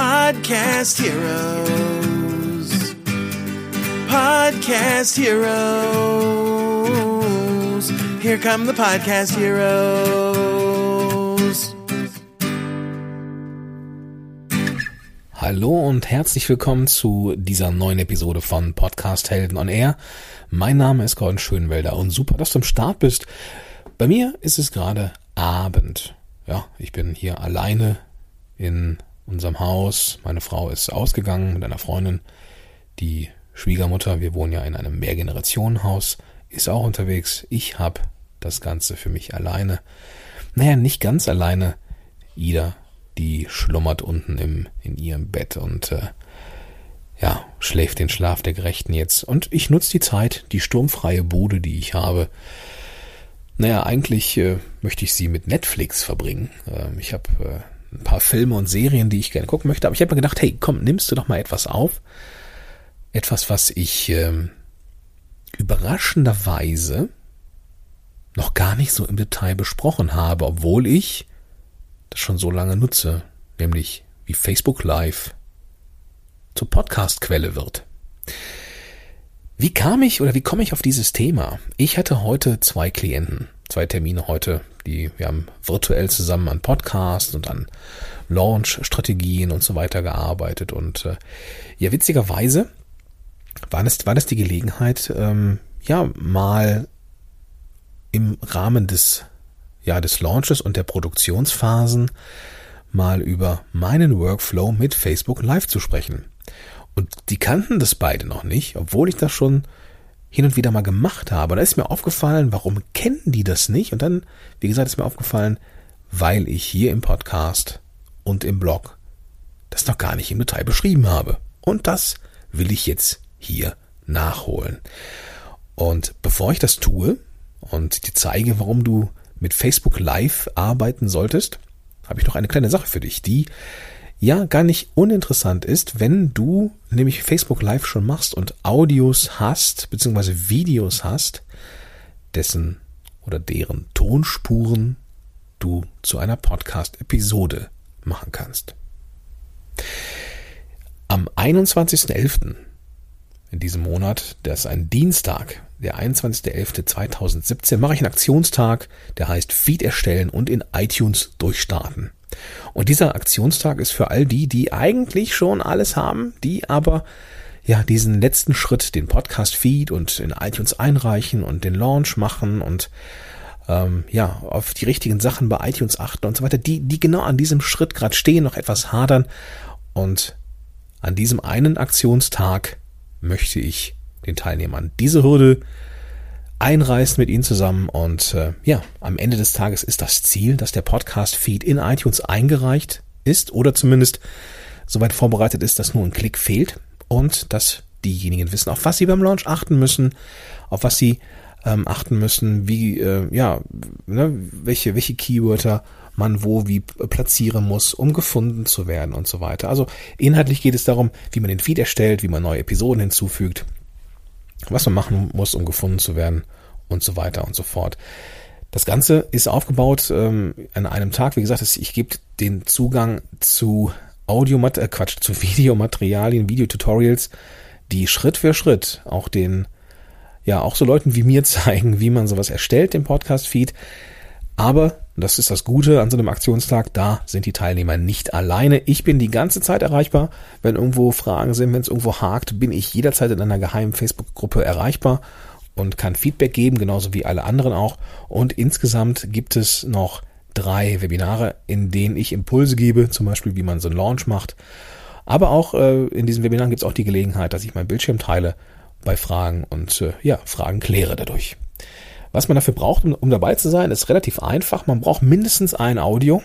Podcast Heroes. Podcast Heroes. Here come the Podcast Heroes. Hallo und herzlich willkommen zu dieser neuen Episode von Podcast Helden on Air. Mein Name ist Gordon Schönwelder und super, dass du am Start bist. Bei mir ist es gerade Abend. Ja, ich bin hier alleine in unserem Haus. Meine Frau ist ausgegangen mit einer Freundin. Die Schwiegermutter, wir wohnen ja in einem Mehrgenerationenhaus, ist auch unterwegs. Ich habe das Ganze für mich alleine. Naja, nicht ganz alleine. Ida die schlummert unten im, in ihrem Bett und äh, ja, schläft den Schlaf der Gerechten jetzt. Und ich nutze die Zeit, die sturmfreie Bude, die ich habe. Naja, eigentlich äh, möchte ich sie mit Netflix verbringen. Ähm, ich habe äh, ein paar Filme und Serien, die ich gerne gucken möchte, aber ich habe mir gedacht, hey, komm, nimmst du doch mal etwas auf. Etwas, was ich äh, überraschenderweise noch gar nicht so im Detail besprochen habe, obwohl ich das schon so lange nutze, nämlich wie Facebook Live zur Podcast-Quelle wird. Wie kam ich oder wie komme ich auf dieses Thema? Ich hatte heute zwei Klienten, zwei Termine heute, die wir haben virtuell zusammen an Podcasts und an Launch-Strategien und so weiter gearbeitet und äh, ja, witzigerweise war das, war das die Gelegenheit, ähm, ja, mal im Rahmen des ja, des Launches und der Produktionsphasen mal über meinen Workflow mit Facebook Live zu sprechen. Und die kannten das beide noch nicht, obwohl ich das schon hin und wieder mal gemacht habe. Da ist mir aufgefallen, warum kennen die das nicht? Und dann, wie gesagt, ist mir aufgefallen, weil ich hier im Podcast und im Blog das noch gar nicht im Detail beschrieben habe. Und das will ich jetzt hier nachholen. Und bevor ich das tue und dir zeige, warum du mit Facebook Live arbeiten solltest, habe ich noch eine kleine Sache für dich, die ja gar nicht uninteressant ist, wenn du nämlich Facebook Live schon machst und Audios hast, beziehungsweise Videos hast, dessen oder deren Tonspuren du zu einer Podcast-Episode machen kannst. Am 21.11. in diesem Monat, das ist ein Dienstag, der 21.11.2017, mache ich einen Aktionstag, der heißt Feed erstellen und in iTunes durchstarten. Und dieser Aktionstag ist für all die, die eigentlich schon alles haben, die aber ja diesen letzten Schritt, den Podcast-Feed und in iTunes einreichen und den Launch machen und ähm, ja auf die richtigen Sachen bei iTunes achten und so weiter, die die genau an diesem Schritt gerade stehen, noch etwas hadern und an diesem einen Aktionstag möchte ich den Teilnehmern diese Hürde einreißen mit ihnen zusammen und äh, ja, am Ende des Tages ist das Ziel, dass der Podcast-Feed in iTunes eingereicht ist oder zumindest soweit vorbereitet ist, dass nur ein Klick fehlt und dass diejenigen wissen, auf was sie beim Launch achten müssen, auf was sie ähm, achten müssen, wie äh, ja, ne, welche welche Keywörter man wo wie platzieren muss, um gefunden zu werden und so weiter. Also inhaltlich geht es darum, wie man den Feed erstellt, wie man neue Episoden hinzufügt was man machen muss, um gefunden zu werden und so weiter und so fort. Das Ganze ist aufgebaut ähm, an einem Tag. Wie gesagt, ich gebe den Zugang zu Audio, äh, Quatsch, zu Videomaterialien, Videotutorials, die Schritt für Schritt auch den, ja, auch so Leuten wie mir zeigen, wie man sowas erstellt, den Podcast-Feed. Aber, das ist das Gute an so einem Aktionstag, da sind die Teilnehmer nicht alleine. Ich bin die ganze Zeit erreichbar. Wenn irgendwo Fragen sind, wenn es irgendwo hakt, bin ich jederzeit in einer geheimen Facebook-Gruppe erreichbar und kann Feedback geben, genauso wie alle anderen auch. Und insgesamt gibt es noch drei Webinare, in denen ich Impulse gebe, zum Beispiel wie man so einen Launch macht. Aber auch äh, in diesen Webinaren gibt es auch die Gelegenheit, dass ich meinen Bildschirm teile bei Fragen und äh, ja, Fragen kläre dadurch. Was man dafür braucht, um, um dabei zu sein, ist relativ einfach. Man braucht mindestens ein Audio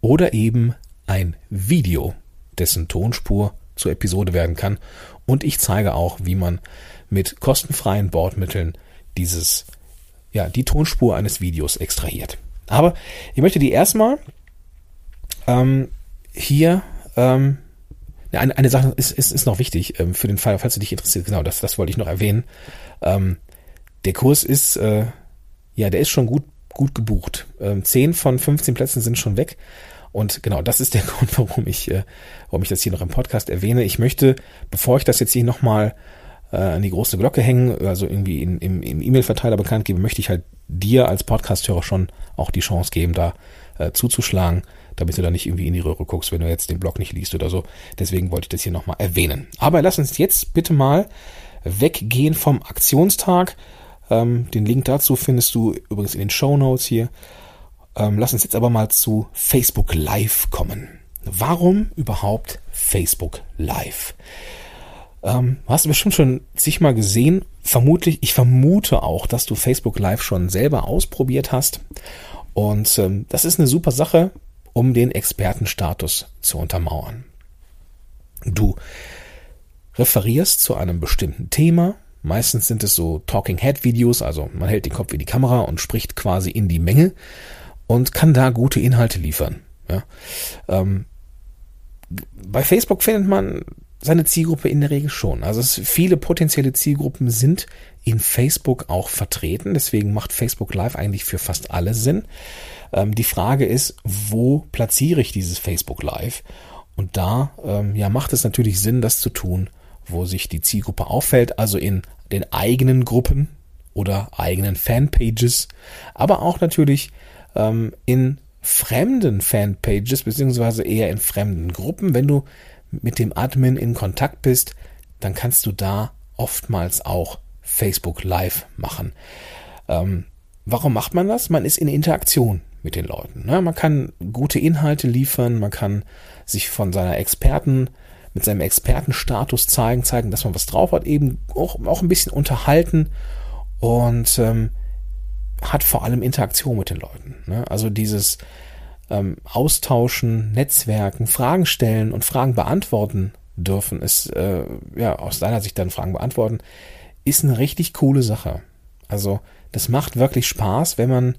oder eben ein Video, dessen Tonspur zur Episode werden kann. Und ich zeige auch, wie man mit kostenfreien Bordmitteln dieses, ja, die Tonspur eines Videos extrahiert. Aber ich möchte die erstmal ähm, hier ähm, eine, eine Sache ist, ist, ist noch wichtig ähm, für den Fall, falls du dich interessiert. Genau, das, das wollte ich noch erwähnen. Ähm, der Kurs ist, äh, ja, der ist schon gut, gut gebucht. Ähm, 10 von 15 Plätzen sind schon weg. Und genau, das ist der Grund, warum ich, äh, warum ich das hier noch im Podcast erwähne. Ich möchte, bevor ich das jetzt hier nochmal äh, an die große Glocke hängen, also irgendwie in, im, im E-Mail-Verteiler bekannt gebe, möchte ich halt dir als Podcast-Hörer schon auch die Chance geben, da äh, zuzuschlagen, damit du da nicht irgendwie in die Röhre guckst, wenn du jetzt den Blog nicht liest oder so. Deswegen wollte ich das hier nochmal erwähnen. Aber lass uns jetzt bitte mal weggehen vom Aktionstag. Ähm, den Link dazu findest du übrigens in den Show Notes hier. Ähm, lass uns jetzt aber mal zu Facebook Live kommen. Warum überhaupt Facebook Live? Ähm, hast du bestimmt schon zigmal gesehen. Vermutlich, ich vermute auch, dass du Facebook Live schon selber ausprobiert hast. Und ähm, das ist eine super Sache, um den Expertenstatus zu untermauern. Du referierst zu einem bestimmten Thema. Meistens sind es so Talking Head Videos, also man hält den Kopf in die Kamera und spricht quasi in die Menge und kann da gute Inhalte liefern. Ja. Ähm, bei Facebook findet man seine Zielgruppe in der Regel schon. Also es, viele potenzielle Zielgruppen sind in Facebook auch vertreten. Deswegen macht Facebook Live eigentlich für fast alle Sinn. Ähm, die Frage ist, wo platziere ich dieses Facebook Live? Und da ähm, ja, macht es natürlich Sinn, das zu tun, wo sich die Zielgruppe auffällt, also in den eigenen Gruppen oder eigenen Fanpages, aber auch natürlich ähm, in fremden Fanpages, beziehungsweise eher in fremden Gruppen. Wenn du mit dem Admin in Kontakt bist, dann kannst du da oftmals auch Facebook Live machen. Ähm, warum macht man das? Man ist in Interaktion mit den Leuten. Ne? Man kann gute Inhalte liefern, man kann sich von seiner Experten, mit seinem Expertenstatus zeigen, zeigen, dass man was drauf hat, eben auch, auch ein bisschen unterhalten und ähm, hat vor allem Interaktion mit den Leuten. Ne? Also dieses ähm, Austauschen, Netzwerken, Fragen stellen und Fragen beantworten dürfen, ist äh, ja aus deiner Sicht dann Fragen beantworten, ist eine richtig coole Sache. Also das macht wirklich Spaß, wenn man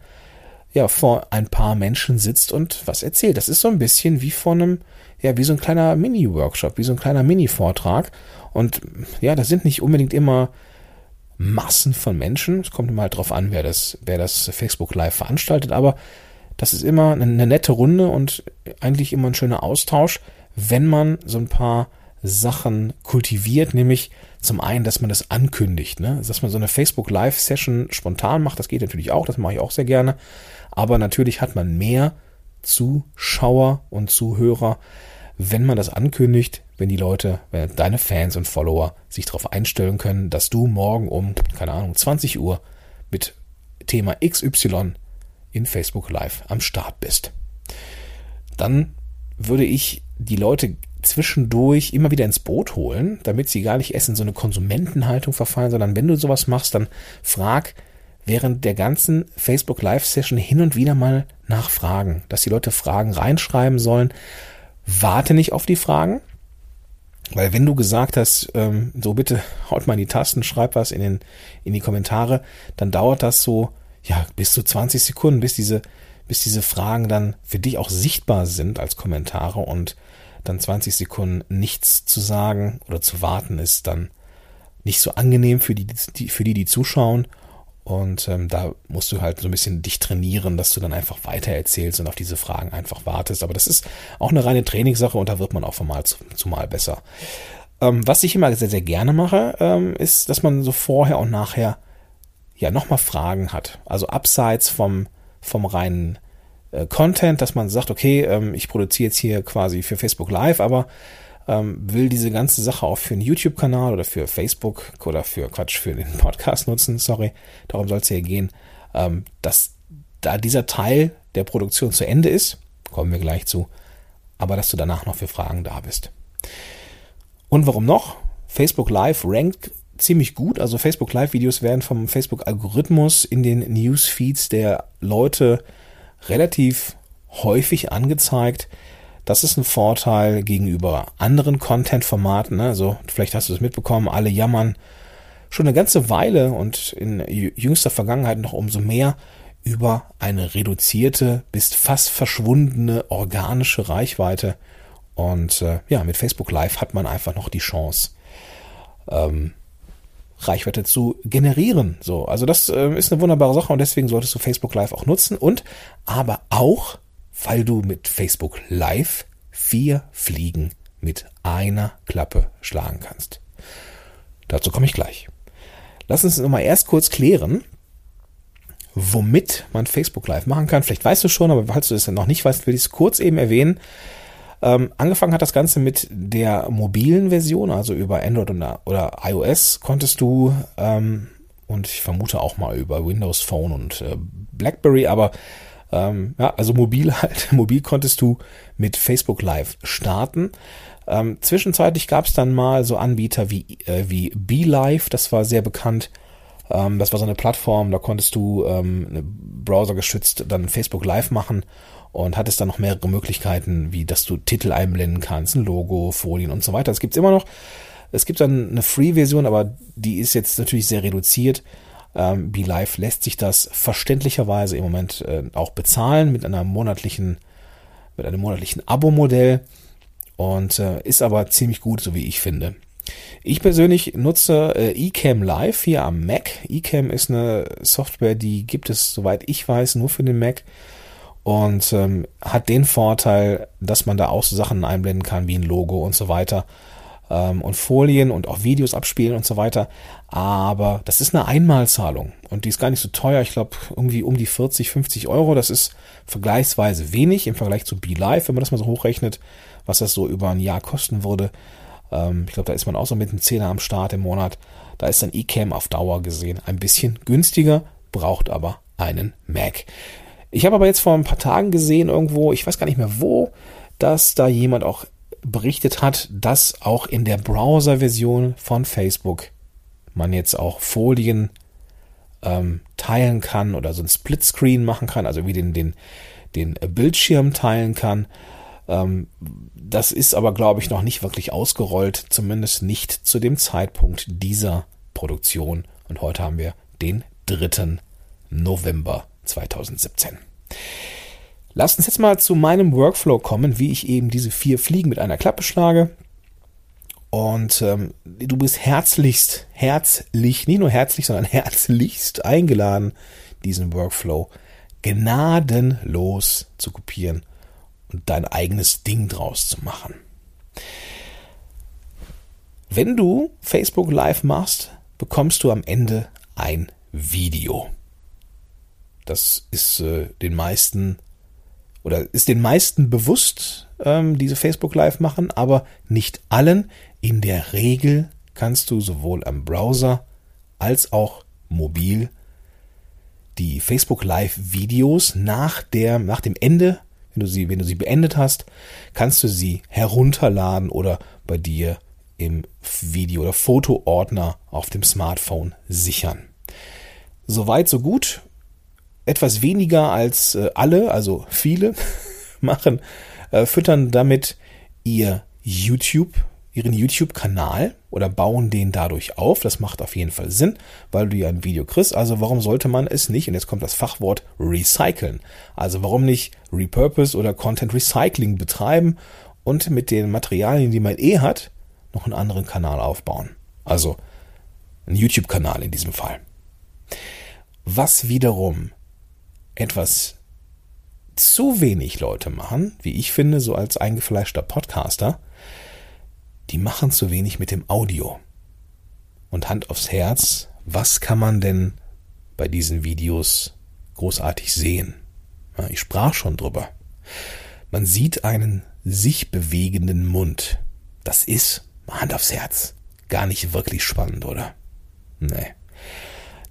ja vor ein paar Menschen sitzt und was erzählt. Das ist so ein bisschen wie von einem, ja, wie so ein kleiner Mini-Workshop, wie so ein kleiner Mini-Vortrag. Und ja, das sind nicht unbedingt immer Massen von Menschen. Es kommt immer halt drauf an, wer das, wer das Facebook Live veranstaltet, aber das ist immer eine nette Runde und eigentlich immer ein schöner Austausch, wenn man so ein paar Sachen kultiviert, nämlich zum einen, dass man das ankündigt, ne? dass man so eine Facebook Live Session spontan macht, das geht natürlich auch, das mache ich auch sehr gerne, aber natürlich hat man mehr Zuschauer und Zuhörer, wenn man das ankündigt, wenn die Leute, wenn deine Fans und Follower sich darauf einstellen können, dass du morgen um, keine Ahnung, 20 Uhr mit Thema XY in Facebook Live am Start bist. Dann würde ich die Leute zwischendurch immer wieder ins Boot holen, damit sie gar nicht erst in so eine Konsumentenhaltung verfallen, sondern wenn du sowas machst, dann frag während der ganzen Facebook Live Session hin und wieder mal nach Fragen, dass die Leute Fragen reinschreiben sollen. Warte nicht auf die Fragen, weil wenn du gesagt hast, ähm, so bitte haut mal in die Tasten, schreib was in, den, in die Kommentare, dann dauert das so ja, bis zu 20 Sekunden, bis diese, bis diese Fragen dann für dich auch sichtbar sind als Kommentare und dann 20 Sekunden nichts zu sagen oder zu warten ist dann nicht so angenehm für die, die für die, die zuschauen. Und ähm, da musst du halt so ein bisschen dich trainieren, dass du dann einfach weiter erzählst und auf diese Fragen einfach wartest. Aber das ist auch eine reine Trainingssache und da wird man auch von Mal zu, zu Mal besser. Ähm, was ich immer sehr, sehr gerne mache, ähm, ist, dass man so vorher und nachher ja nochmal Fragen hat. Also abseits vom, vom reinen äh, Content, dass man sagt, okay, ähm, ich produziere jetzt hier quasi für Facebook Live, aber ähm, will diese ganze Sache auch für einen YouTube-Kanal oder für Facebook oder für Quatsch, für den Podcast nutzen, sorry, darum soll es hier gehen, ähm, dass da dieser Teil der Produktion zu Ende ist, kommen wir gleich zu, aber dass du danach noch für Fragen da bist. Und warum noch? Facebook Live rankt ziemlich gut. Also Facebook Live-Videos werden vom Facebook-Algorithmus in den Newsfeeds der Leute relativ häufig angezeigt. Das ist ein Vorteil gegenüber anderen Content-Formaten. Ne? Also vielleicht hast du es mitbekommen, alle jammern schon eine ganze Weile und in jüngster Vergangenheit noch umso mehr über eine reduzierte bis fast verschwundene organische Reichweite. Und äh, ja, mit Facebook Live hat man einfach noch die Chance, ähm, Reichweite zu generieren. So, also das äh, ist eine wunderbare Sache und deswegen solltest du Facebook Live auch nutzen und aber auch weil du mit Facebook Live vier Fliegen mit einer Klappe schlagen kannst. Dazu komme ich gleich. Lass uns nochmal erst kurz klären, womit man Facebook Live machen kann. Vielleicht weißt du schon, aber falls du es noch nicht weißt, will ich es kurz eben erwähnen. Ähm, angefangen hat das Ganze mit der mobilen Version, also über Android oder, oder iOS konntest du ähm, und ich vermute auch mal über Windows Phone und äh, BlackBerry, aber ähm, ja, also mobil halt, mobil konntest du mit Facebook Live starten. Ähm, zwischenzeitlich gab es dann mal so Anbieter wie, äh, wie BeLive, das war sehr bekannt. Ähm, das war so eine Plattform, da konntest du ähm, Browser geschützt dann Facebook Live machen und hattest dann noch mehrere Möglichkeiten, wie dass du Titel einblenden kannst, ein Logo, Folien und so weiter. Das gibt's immer noch. Es gibt dann eine Free-Version, aber die ist jetzt natürlich sehr reduziert. Ähm, BeLive lässt sich das verständlicherweise im Moment äh, auch bezahlen mit einer monatlichen, mit einem monatlichen Abo-Modell und äh, ist aber ziemlich gut, so wie ich finde. Ich persönlich nutze äh, eCam Live hier am Mac. eCam ist eine Software, die gibt es, soweit ich weiß, nur für den Mac und ähm, hat den Vorteil, dass man da auch so Sachen einblenden kann wie ein Logo und so weiter ähm, und Folien und auch Videos abspielen und so weiter. Aber das ist eine Einmalzahlung und die ist gar nicht so teuer. Ich glaube irgendwie um die 40, 50 Euro. Das ist vergleichsweise wenig im Vergleich zu BeLive, wenn man das mal so hochrechnet, was das so über ein Jahr kosten würde. Ähm, ich glaube, da ist man auch so mit einem Zehner am Start im Monat. Da ist dann eCam auf Dauer gesehen ein bisschen günstiger, braucht aber einen Mac. Ich habe aber jetzt vor ein paar Tagen gesehen irgendwo, ich weiß gar nicht mehr wo, dass da jemand auch berichtet hat, dass auch in der Browser-Version von Facebook man jetzt auch Folien ähm, teilen kann oder so ein Splitscreen machen kann, also wie den, den, den Bildschirm teilen kann. Ähm, das ist aber, glaube ich, noch nicht wirklich ausgerollt, zumindest nicht zu dem Zeitpunkt dieser Produktion. Und heute haben wir den 3. November 2017. Lasst uns jetzt mal zu meinem Workflow kommen, wie ich eben diese vier Fliegen mit einer Klappe schlage. Und ähm, du bist herzlichst, herzlich, nicht nur herzlich, sondern herzlichst eingeladen, diesen Workflow gnadenlos zu kopieren dein eigenes Ding draus zu machen. Wenn du Facebook Live machst, bekommst du am Ende ein Video. Das ist äh, den meisten oder ist den meisten bewusst, ähm, diese Facebook Live machen, aber nicht allen. In der Regel kannst du sowohl am Browser als auch mobil die Facebook Live Videos nach der, nach dem Ende, wenn du sie, wenn du sie beendet hast, kannst du sie herunterladen oder bei dir im Video- oder Fotoordner auf dem Smartphone sichern. Soweit, so gut etwas weniger als äh, alle, also viele machen, äh, füttern damit ihr YouTube, ihren YouTube-Kanal oder bauen den dadurch auf. Das macht auf jeden Fall Sinn, weil du ja ein Video kriegst. Also warum sollte man es nicht? Und jetzt kommt das Fachwort recyceln. Also warum nicht Repurpose oder Content Recycling betreiben und mit den Materialien, die man eh hat, noch einen anderen Kanal aufbauen. Also einen YouTube-Kanal in diesem Fall. Was wiederum etwas zu wenig Leute machen, wie ich finde, so als eingefleischter Podcaster, die machen zu wenig mit dem Audio. Und Hand aufs Herz, was kann man denn bei diesen Videos großartig sehen? Ja, ich sprach schon drüber. Man sieht einen sich bewegenden Mund. Das ist, Hand aufs Herz, gar nicht wirklich spannend, oder? Nee.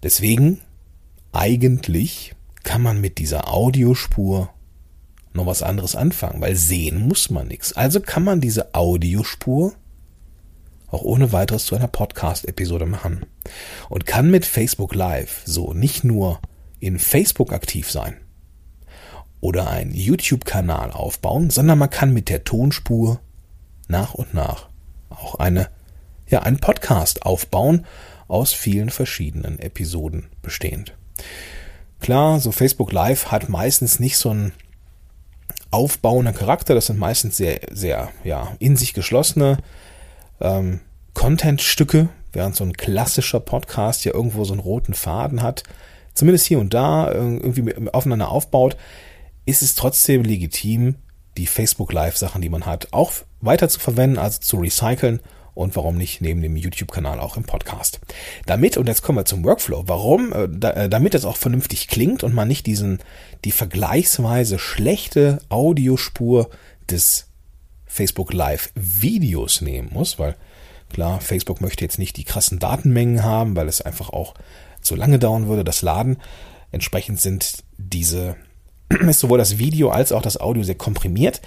Deswegen, eigentlich kann man mit dieser Audiospur noch was anderes anfangen, weil sehen muss man nichts. Also kann man diese Audiospur auch ohne weiteres zu einer Podcast-Episode machen und kann mit Facebook Live so nicht nur in Facebook aktiv sein oder einen YouTube-Kanal aufbauen, sondern man kann mit der Tonspur nach und nach auch eine, ja, einen Podcast aufbauen aus vielen verschiedenen Episoden bestehend. Klar, so Facebook Live hat meistens nicht so einen aufbauenden Charakter. Das sind meistens sehr, sehr, ja, in sich geschlossene ähm, Content-Stücke, während so ein klassischer Podcast ja irgendwo so einen roten Faden hat, zumindest hier und da irgendwie aufeinander aufbaut. ist es trotzdem legitim, die Facebook Live Sachen, die man hat, auch weiter zu verwenden, also zu recyceln und warum nicht neben dem YouTube-Kanal auch im Podcast. Damit, und jetzt kommen wir zum Workflow, warum, äh, äh, damit es auch vernünftig klingt und man nicht diesen, die vergleichsweise schlechte Audiospur des Facebook Live Videos nehmen muss, weil klar, Facebook möchte jetzt nicht die krassen Datenmengen haben, weil es einfach auch zu lange dauern würde, das Laden. Entsprechend sind diese, ist sowohl das Video als auch das Audio sehr komprimiert.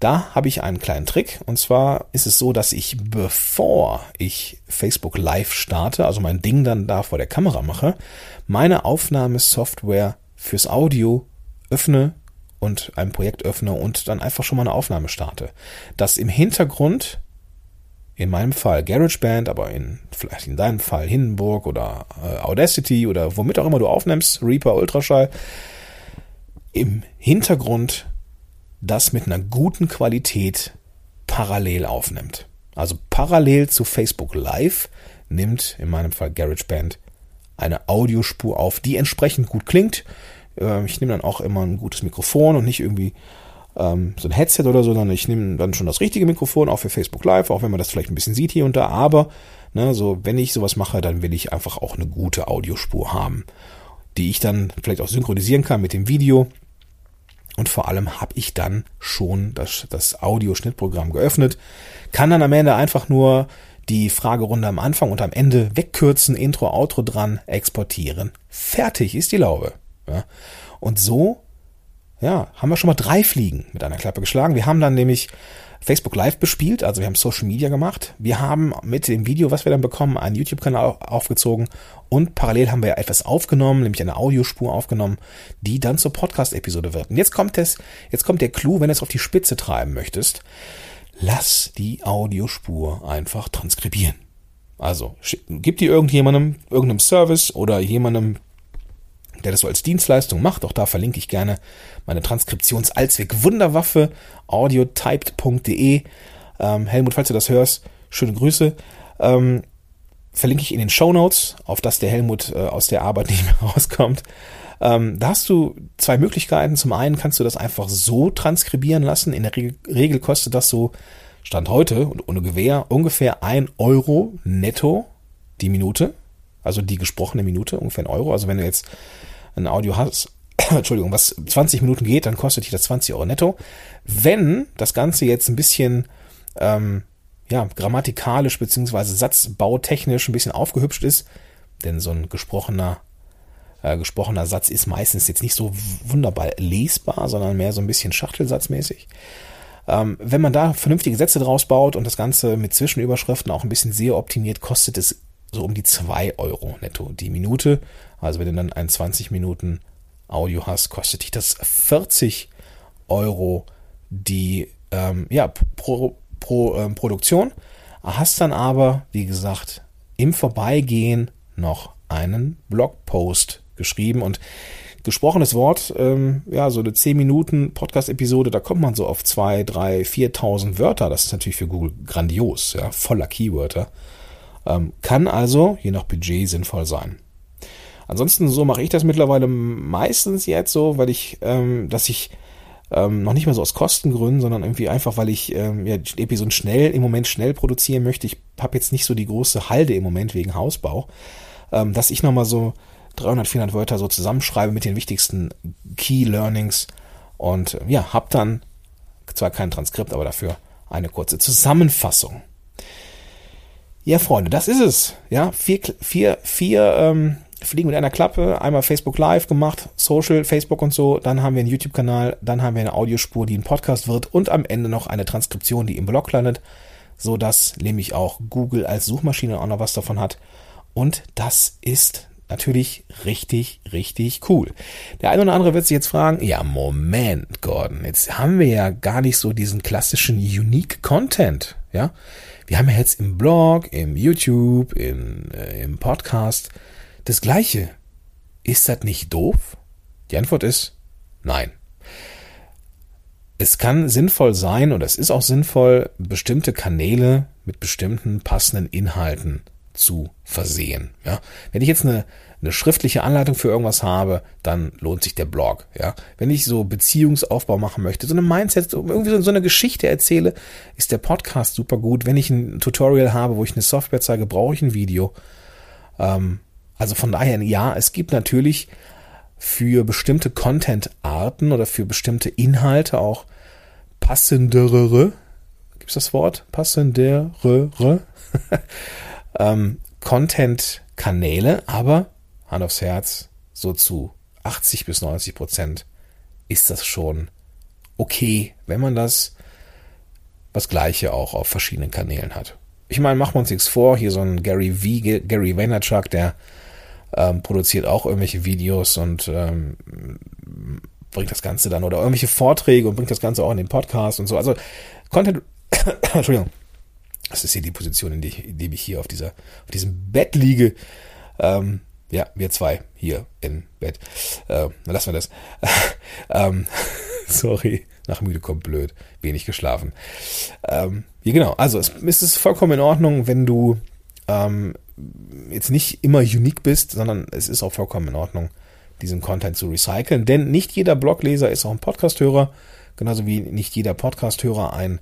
Da habe ich einen kleinen Trick. Und zwar ist es so, dass ich, bevor ich Facebook Live starte, also mein Ding dann da vor der Kamera mache, meine Aufnahmesoftware fürs Audio öffne und ein Projekt öffne und dann einfach schon mal eine Aufnahme starte. Dass im Hintergrund, in meinem Fall GarageBand, aber in, vielleicht in deinem Fall Hindenburg oder äh, Audacity oder womit auch immer du aufnimmst, Reaper, Ultraschall, im Hintergrund das mit einer guten Qualität parallel aufnimmt. Also parallel zu Facebook Live nimmt in meinem Fall GarageBand eine Audiospur auf, die entsprechend gut klingt. Ähm, ich nehme dann auch immer ein gutes Mikrofon und nicht irgendwie ähm, so ein Headset oder so, sondern ich nehme dann schon das richtige Mikrofon, auch für Facebook Live, auch wenn man das vielleicht ein bisschen sieht hier und da. Aber ne, so wenn ich sowas mache, dann will ich einfach auch eine gute Audiospur haben, die ich dann vielleicht auch synchronisieren kann mit dem Video und vor allem habe ich dann schon das, das Audioschnittprogramm geöffnet, kann dann am Ende einfach nur die Fragerunde am Anfang und am Ende wegkürzen, Intro, Outro dran, exportieren. Fertig ist die Laube. Ja. Und so, ja, haben wir schon mal drei Fliegen mit einer Klappe geschlagen. Wir haben dann nämlich Facebook Live bespielt, also wir haben Social Media gemacht. Wir haben mit dem Video, was wir dann bekommen, einen YouTube-Kanal aufgezogen und parallel haben wir etwas aufgenommen, nämlich eine Audiospur aufgenommen, die dann zur Podcast-Episode wird. Und jetzt kommt es, jetzt kommt der Clou, wenn du es auf die Spitze treiben möchtest. Lass die Audiospur einfach transkribieren. Also, gib die irgendjemandem, irgendeinem Service oder jemandem, der das so als Dienstleistung macht. Auch da verlinke ich gerne meine Transkriptions-Allzweck-Wunderwaffe, audiotyped.de. Ähm, Helmut, falls du das hörst, schöne Grüße. Ähm, verlinke ich in den Show Notes, auf das der Helmut äh, aus der Arbeit nicht mehr rauskommt. Ähm, da hast du zwei Möglichkeiten. Zum einen kannst du das einfach so transkribieren lassen. In der Regel, Regel kostet das so, Stand heute und ohne Gewehr, ungefähr ein Euro netto die Minute. Also die gesprochene Minute, ungefähr ein Euro. Also wenn du jetzt ein Audio hast, Entschuldigung, was 20 Minuten geht, dann kostet dich das 20 Euro netto. Wenn das Ganze jetzt ein bisschen ähm, ja, grammatikalisch beziehungsweise satzbautechnisch ein bisschen aufgehübscht ist, denn so ein gesprochener äh, gesprochener Satz ist meistens jetzt nicht so wunderbar lesbar, sondern mehr so ein bisschen schachtelsatzmäßig. Ähm, wenn man da vernünftige Sätze draus baut und das Ganze mit Zwischenüberschriften auch ein bisschen sehr optimiert, kostet es so um die zwei Euro netto die Minute. Also wenn du dann ein 20 Minuten Audio hast, kostet dich das 40 Euro die ähm, ja, pro, pro ähm, Produktion. Hast dann aber, wie gesagt, im Vorbeigehen noch einen Blogpost geschrieben und gesprochenes Wort, ähm, ja, so eine 10 Minuten Podcast-Episode, da kommt man so auf 2, 3, 4.000 Wörter. Das ist natürlich für Google grandios, ja, voller Keywörter. Ähm, kann also, je nach Budget, sinnvoll sein. Ansonsten so mache ich das mittlerweile meistens jetzt so, weil ich, ähm, dass ich ähm, noch nicht mal so aus Kostengründen, sondern irgendwie einfach, weil ich ähm, ja, Episoden schnell, im Moment schnell produzieren möchte. Ich habe jetzt nicht so die große Halde im Moment wegen Hausbau, ähm, dass ich nochmal so 300, 400 Wörter so zusammenschreibe mit den wichtigsten Key Learnings und äh, ja, habe dann zwar kein Transkript, aber dafür eine kurze Zusammenfassung. Ja, Freunde, das ist es. Ja, vier, vier, vier ähm, Fliegen mit einer Klappe, einmal Facebook Live gemacht, Social, Facebook und so, dann haben wir einen YouTube-Kanal, dann haben wir eine Audiospur, die ein Podcast wird und am Ende noch eine Transkription, die im Blog landet, so dass nämlich auch Google als Suchmaschine auch noch was davon hat. Und das ist natürlich richtig, richtig cool. Der eine oder andere wird sich jetzt fragen, ja, Moment, Gordon, jetzt haben wir ja gar nicht so diesen klassischen Unique Content, ja. Wir haben ja jetzt im Blog, im YouTube, in, äh, im Podcast das Gleiche. Ist das nicht doof? Die Antwort ist nein. Es kann sinnvoll sein und es ist auch sinnvoll, bestimmte Kanäle mit bestimmten passenden Inhalten zu versehen. Ja, wenn ich jetzt eine, eine schriftliche Anleitung für irgendwas habe, dann lohnt sich der Blog. Ja, wenn ich so Beziehungsaufbau machen möchte, so eine Mindset, irgendwie so, eine Geschichte erzähle, ist der Podcast super gut. Wenn ich ein Tutorial habe, wo ich eine Software zeige, brauche ich ein Video. Ähm, also von daher, ja, es gibt natürlich für bestimmte Content-Arten oder für bestimmte Inhalte auch passendere, gibt es das Wort? Passendere ähm, Content-Kanäle, aber Hand aufs Herz, so zu 80 bis 90 Prozent ist das schon okay, wenn man das was Gleiche auch auf verschiedenen Kanälen hat. Ich meine, machen wir uns nichts vor, hier so ein Gary V, Gary Vaynerchuk, der ähm, produziert auch irgendwelche Videos und ähm, bringt das Ganze dann oder irgendwelche Vorträge und bringt das Ganze auch in den Podcast und so. Also Content, Entschuldigung, das ist hier die Position, in, dem ich hier auf dieser, auf diesem Bett liege. Ähm, ja, wir zwei hier im Bett. Äh, lassen wir das. ähm, sorry, nach müde kommt blöd. Wenig geschlafen. Ähm, ja, genau. Also es, es ist vollkommen in Ordnung, wenn du ähm, jetzt nicht immer unique bist, sondern es ist auch vollkommen in Ordnung, diesen Content zu recyceln. Denn nicht jeder Blogleser ist auch ein Podcasthörer, genauso wie nicht jeder Podcasthörer ein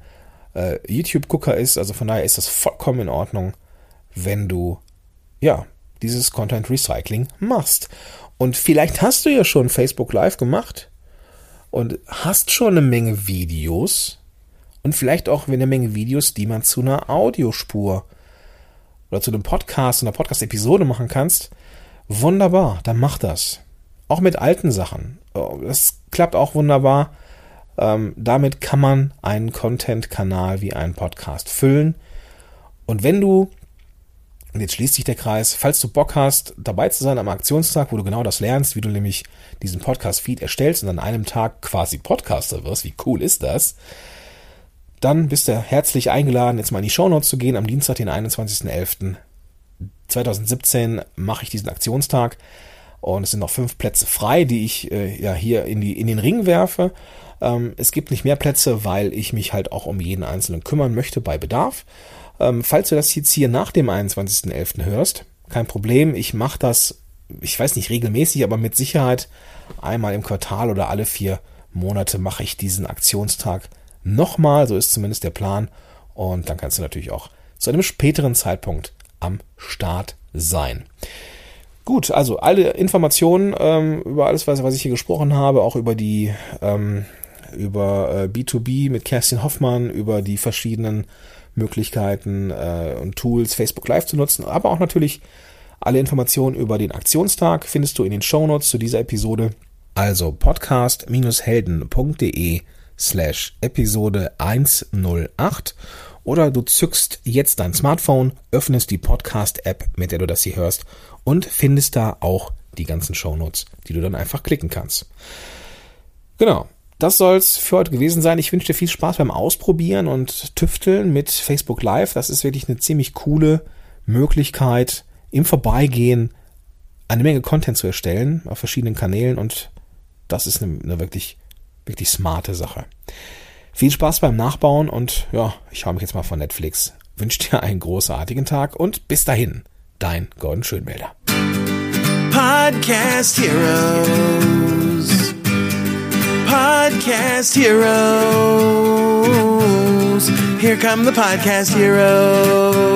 äh, YouTube-Gucker ist. Also von daher ist das vollkommen in Ordnung, wenn du ja dieses Content Recycling machst. Und vielleicht hast du ja schon Facebook Live gemacht und hast schon eine Menge Videos und vielleicht auch eine Menge Videos, die man zu einer Audiospur oder zu einem Podcast, einer Podcast-Episode machen kannst. Wunderbar, dann mach das. Auch mit alten Sachen. Oh, das klappt auch wunderbar. Ähm, damit kann man einen Content-Kanal wie einen Podcast füllen. Und wenn du, und jetzt schließt sich der Kreis, falls du Bock hast, dabei zu sein am Aktionstag, wo du genau das lernst, wie du nämlich diesen Podcast-Feed erstellst und an einem Tag quasi Podcaster wirst, wie cool ist das? Dann bist du herzlich eingeladen, jetzt mal in die Shownotes zu gehen. Am Dienstag, den 21.11.2017 mache ich diesen Aktionstag. Und es sind noch fünf Plätze frei, die ich äh, ja hier in, die, in den Ring werfe. Ähm, es gibt nicht mehr Plätze, weil ich mich halt auch um jeden Einzelnen kümmern möchte bei Bedarf. Ähm, falls du das jetzt hier nach dem 21.11. hörst, kein Problem. Ich mache das, ich weiß nicht regelmäßig, aber mit Sicherheit einmal im Quartal oder alle vier Monate mache ich diesen Aktionstag nochmal. So ist zumindest der Plan. Und dann kannst du natürlich auch zu einem späteren Zeitpunkt am Start sein. Gut, also alle Informationen ähm, über alles, was, was ich hier gesprochen habe, auch über die ähm, über äh, B2B mit Kerstin Hoffmann, über die verschiedenen Möglichkeiten äh, und Tools, Facebook Live zu nutzen, aber auch natürlich alle Informationen über den Aktionstag findest du in den Shownotes zu dieser Episode. Also podcast-helden.de slash Episode 108 oder du zückst jetzt dein Smartphone, öffnest die Podcast-App, mit der du das hier hörst und findest da auch die ganzen Shownotes, die du dann einfach klicken kannst. Genau. Das soll's für heute gewesen sein. Ich wünsche dir viel Spaß beim Ausprobieren und Tüfteln mit Facebook Live. Das ist wirklich eine ziemlich coole Möglichkeit, im Vorbeigehen eine Menge Content zu erstellen auf verschiedenen Kanälen und das ist eine, eine wirklich, wirklich smarte Sache. Viel Spaß beim Nachbauen und ja, ich schaue mich jetzt mal von Netflix. Wünsche dir einen großartigen Tag und bis dahin, dein Gordon Schönmelder. Podcast Heroes. Podcast Heroes. Here come the Podcast Heroes.